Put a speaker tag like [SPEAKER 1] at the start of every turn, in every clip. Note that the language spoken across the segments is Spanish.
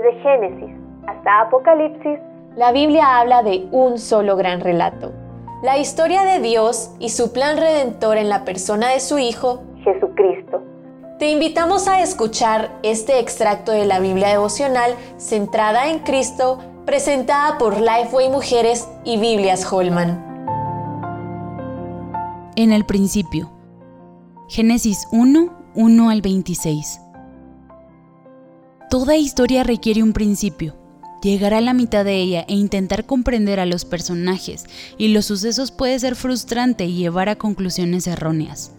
[SPEAKER 1] Desde Génesis hasta Apocalipsis,
[SPEAKER 2] la Biblia habla de un solo gran relato. La historia de Dios y su plan redentor en la persona de su Hijo,
[SPEAKER 1] Jesucristo.
[SPEAKER 2] Te invitamos a escuchar este extracto de la Biblia devocional centrada en Cristo, presentada por Lifeway Mujeres y Biblias Holman.
[SPEAKER 3] En el principio. Génesis 1, 1 al 26. Toda historia requiere un principio. Llegar a la mitad de ella e intentar comprender a los personajes y los sucesos puede ser frustrante y llevar a conclusiones erróneas.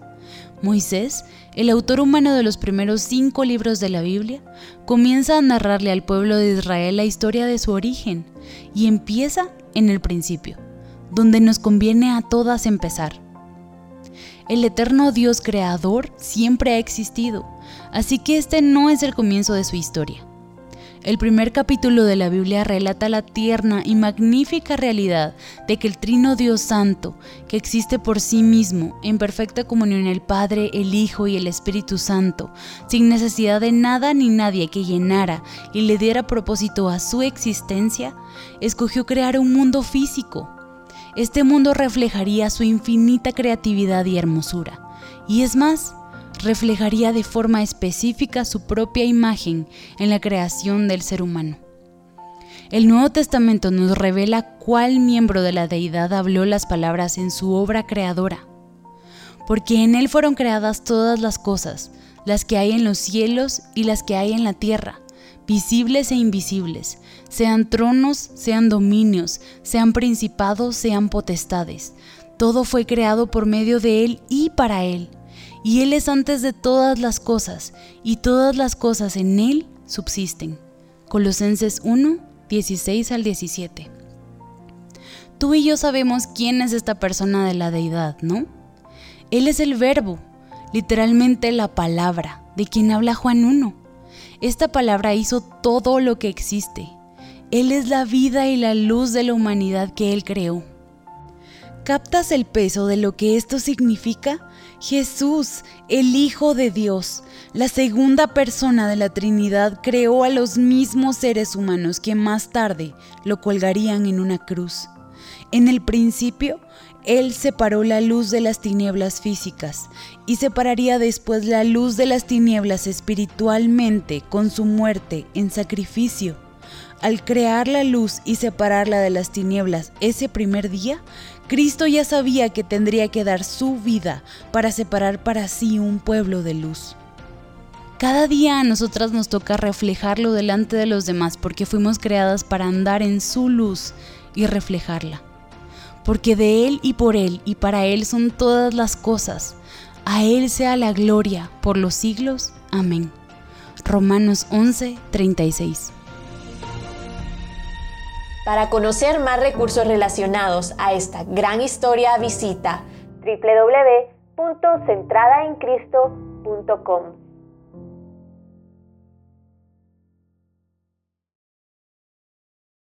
[SPEAKER 3] Moisés, el autor humano de los primeros cinco libros de la Biblia, comienza a narrarle al pueblo de Israel la historia de su origen y empieza en el principio, donde nos conviene a todas empezar. El eterno Dios creador siempre ha existido, así que este no es el comienzo de su historia. El primer capítulo de la Biblia relata la tierna y magnífica realidad de que el Trino Dios Santo, que existe por sí mismo, en perfecta comunión el Padre, el Hijo y el Espíritu Santo, sin necesidad de nada ni nadie que llenara y le diera propósito a su existencia, escogió crear un mundo físico este mundo reflejaría su infinita creatividad y hermosura. Y es más, reflejaría de forma específica su propia imagen en la creación del ser humano. El Nuevo Testamento nos revela cuál miembro de la deidad habló las palabras en su obra creadora, porque en él fueron creadas todas las cosas, las que hay en los cielos y las que hay en la tierra, visibles e invisibles, sean tronos, sean dominios, sean principados, sean potestades. Todo fue creado por medio de Él y para Él. Y Él es antes de todas las cosas, y todas las cosas en Él subsisten. Colosenses 1, 16 al 17. Tú y yo sabemos quién es esta persona de la deidad, ¿no? Él es el verbo, literalmente la palabra, de quien habla Juan 1. Esta palabra hizo todo lo que existe. Él es la vida y la luz de la humanidad que Él creó. ¿Captas el peso de lo que esto significa? Jesús, el Hijo de Dios, la segunda persona de la Trinidad, creó a los mismos seres humanos que más tarde lo colgarían en una cruz. En el principio, él separó la luz de las tinieblas físicas y separaría después la luz de las tinieblas espiritualmente con su muerte en sacrificio. Al crear la luz y separarla de las tinieblas ese primer día, Cristo ya sabía que tendría que dar su vida para separar para sí un pueblo de luz. Cada día a nosotras nos toca reflejarlo delante de los demás porque fuimos creadas para andar en su luz y reflejarla porque de Él y por Él y para Él son todas las cosas. A Él sea la gloria por los siglos. Amén. Romanos 11, 36.
[SPEAKER 2] Para conocer más recursos relacionados a esta gran historia, visita
[SPEAKER 1] www.centradaencristo.com.